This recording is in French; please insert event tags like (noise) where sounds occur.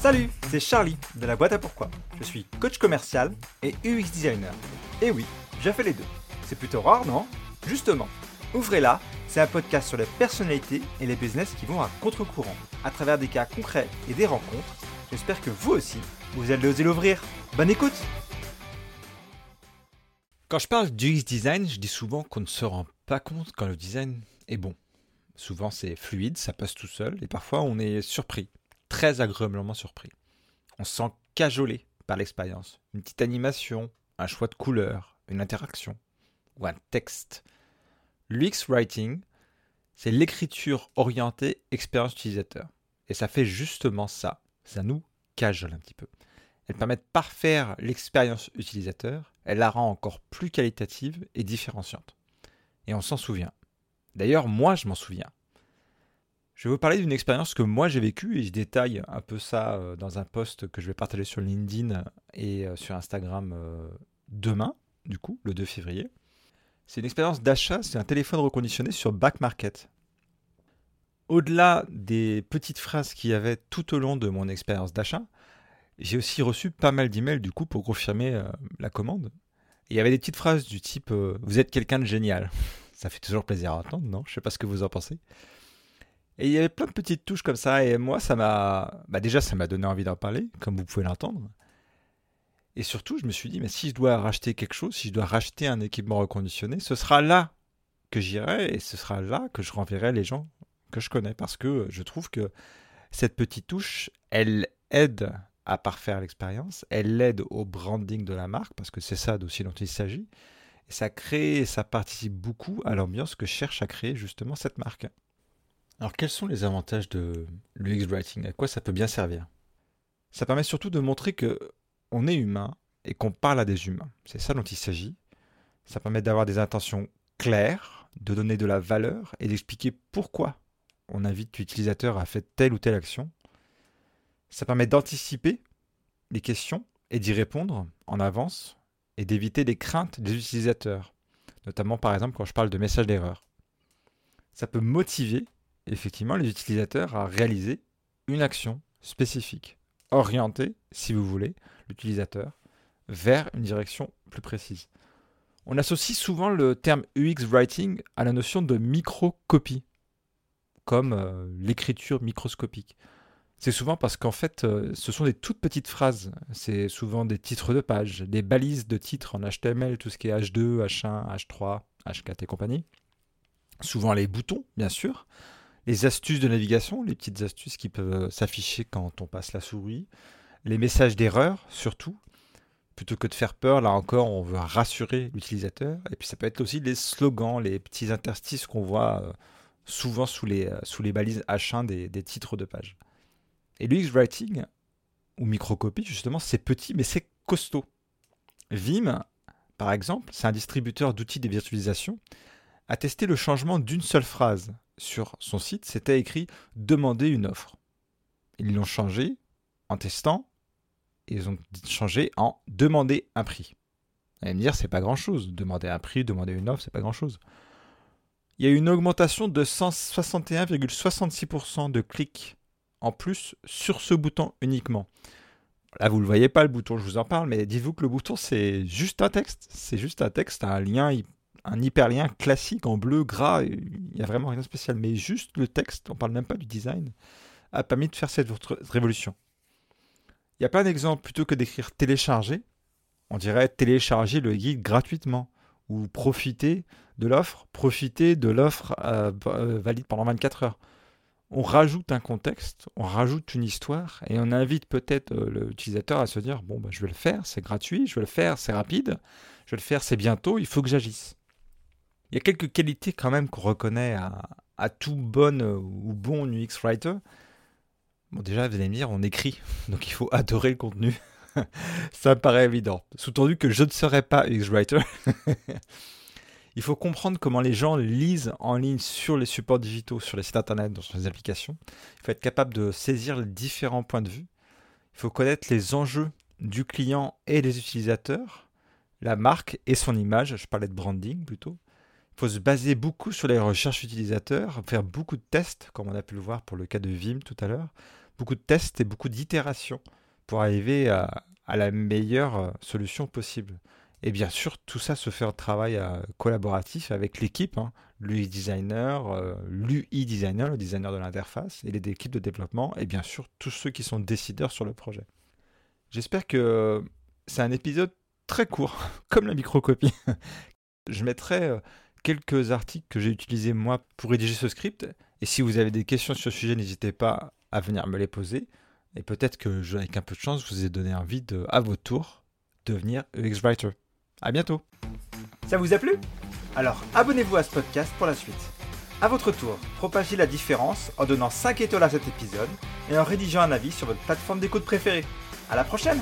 Salut, c'est Charlie de la boîte à pourquoi. Je suis coach commercial et UX designer. Et oui, j'ai fait les deux. C'est plutôt rare, non? Justement, Ouvrez-la, c'est un podcast sur les personnalités et les business qui vont à contre-courant, à travers des cas concrets et des rencontres. J'espère que vous aussi, vous allez oser l'ouvrir. Bonne écoute Quand je parle d'UX design, je dis souvent qu'on ne se rend pas compte quand le design est bon. Souvent c'est fluide, ça passe tout seul, et parfois on est surpris, très agréablement surpris. On se sent cajolé par l'expérience. Une petite animation, un choix de couleur, une interaction, ou un texte L'UX Writing, c'est l'écriture orientée expérience utilisateur. Et ça fait justement ça. Ça nous cajole un petit peu. Elle permet de parfaire l'expérience utilisateur, elle la rend encore plus qualitative et différenciante. Et on s'en souvient. D'ailleurs, moi, je m'en souviens. Je vais vous parler d'une expérience que moi j'ai vécue et je détaille un peu ça euh, dans un post que je vais partager sur LinkedIn et euh, sur Instagram euh, demain, du coup, le 2 février. C'est une expérience d'achat, c'est un téléphone reconditionné sur Back Market. Au-delà des petites phrases qu'il y avait tout au long de mon expérience d'achat, j'ai aussi reçu pas mal d'emails du coup pour confirmer la commande. il y avait des petites phrases du type Vous êtes quelqu'un de génial. (laughs) Ça fait toujours plaisir à entendre, non? Je sais pas ce que vous en pensez. Et il y avait plein de petites touches comme ça, et moi, ça m'a. Bah déjà, ça m'a donné envie d'en parler, comme vous pouvez l'entendre. Et surtout, je me suis dit, mais si je dois racheter quelque chose, si je dois racheter un équipement reconditionné, ce sera là que j'irai et ce sera là que je renverrai les gens que je connais. Parce que je trouve que cette petite touche, elle aide à parfaire l'expérience, elle aide au branding de la marque, parce que c'est ça aussi dont il s'agit. Et ça crée, ça participe beaucoup à l'ambiance que cherche à créer justement cette marque. Alors quels sont les avantages de l'UX Writing? À quoi ça peut bien servir? Ça permet surtout de montrer que on est humain et qu'on parle à des humains. C'est ça dont il s'agit. Ça permet d'avoir des intentions claires, de donner de la valeur et d'expliquer pourquoi on invite l'utilisateur à faire telle ou telle action. Ça permet d'anticiper les questions et d'y répondre en avance et d'éviter les craintes des utilisateurs, notamment par exemple quand je parle de messages d'erreur. Ça peut motiver effectivement les utilisateurs à réaliser une action spécifique orienter, si vous voulez, l'utilisateur vers une direction plus précise. On associe souvent le terme UX Writing à la notion de microcopie, comme euh, l'écriture microscopique. C'est souvent parce qu'en fait, euh, ce sont des toutes petites phrases. C'est souvent des titres de page, des balises de titres en HTML, tout ce qui est H2, H1, H3, H4 et compagnie. Souvent les boutons, bien sûr les astuces de navigation, les petites astuces qui peuvent euh, s'afficher quand on passe la souris, les messages d'erreur surtout, plutôt que de faire peur, là encore, on veut rassurer l'utilisateur. Et puis ça peut être aussi les slogans, les petits interstices qu'on voit euh, souvent sous les, euh, balises H1 des, des titres de page. Et l'UX Writing, ou microcopie, justement, c'est petit, mais c'est costaud. Vim, par exemple, c'est un distributeur d'outils de virtualisation, a testé le changement d'une seule phrase sur son site, c'était écrit demander une offre. Ils l'ont changé en testant, ils ont changé en demander un prix. Vous allez me dire, c'est pas grand chose. Demander un prix, demander une offre, c'est pas grand chose. Il y a eu une augmentation de 161,66% de clics en plus sur ce bouton uniquement. Là, vous ne le voyez pas le bouton, je vous en parle, mais dites-vous que le bouton, c'est juste un texte. C'est juste un texte, un lien un hyperlien classique en bleu, gras, n'y a vraiment rien de spécial. Mais juste le texte, on parle même pas du design, a permis de faire cette révolution. Il y a plein d'exemples, plutôt que d'écrire télécharger, on dirait télécharger le guide gratuitement, ou profiter de l'offre, profiter de l'offre euh, euh, valide pendant 24 heures. On rajoute un contexte, on rajoute une histoire, et on invite peut-être euh, l'utilisateur à se dire, bon, bah, je vais le faire, c'est gratuit, je vais le faire, c'est rapide, je vais le faire, c'est bientôt, il faut que j'agisse. Il y a quelques qualités quand même qu'on reconnaît à, tout bon euh, ou bon UX writer. Bon, déjà, vous allez me dire, on écrit, (laughs) donc il faut adorer le contenu. (laughs) Ça me paraît évident. Sous-tendu que je ne serais pas UX writer. (laughs) il faut comprendre comment les gens lisent en ligne sur les supports digitaux, sur les sites internet, dans les applications. Il faut être capable de saisir les différents points de vue. Il faut connaître les enjeux du client et des utilisateurs, la marque et son image. Je parlais de branding plutôt faut se baser beaucoup sur les recherches utilisateurs, faire beaucoup de tests, comme on a pu le voir pour le cas de Vim tout à l'heure, beaucoup de tests et beaucoup d'itérations pour arriver à, la meilleure euh, solution possible. Et bien sûr, tout ça se fait en travail euh, collaboratif avec l'équipe, hein, l'UX designer, euh, l'UI designer, le designer de l'interface, et les équipes de développement, et bien sûr tous ceux qui sont décideurs sur le projet. J'espère que c'est un épisode très court, (laughs) comme la microcopie. Je mettrai quelques articles que j'ai utilisés moi pour rédiger ce script. Et si vous avez des questions sur ce sujet, n'hésitez pas à venir me les poser. Et peut-être que, avec un peu de chance, je vous ai donné envie de, à votre tour, devenir UX Writer. À bientôt. Ça vous a plu? Alors abonnez-vous à ce podcast pour la suite. À votre tour, propagez la différence en donnant 5 étoiles à cet épisode et en rédigeant un avis sur votre plateforme d'écoute préférée. À la prochaine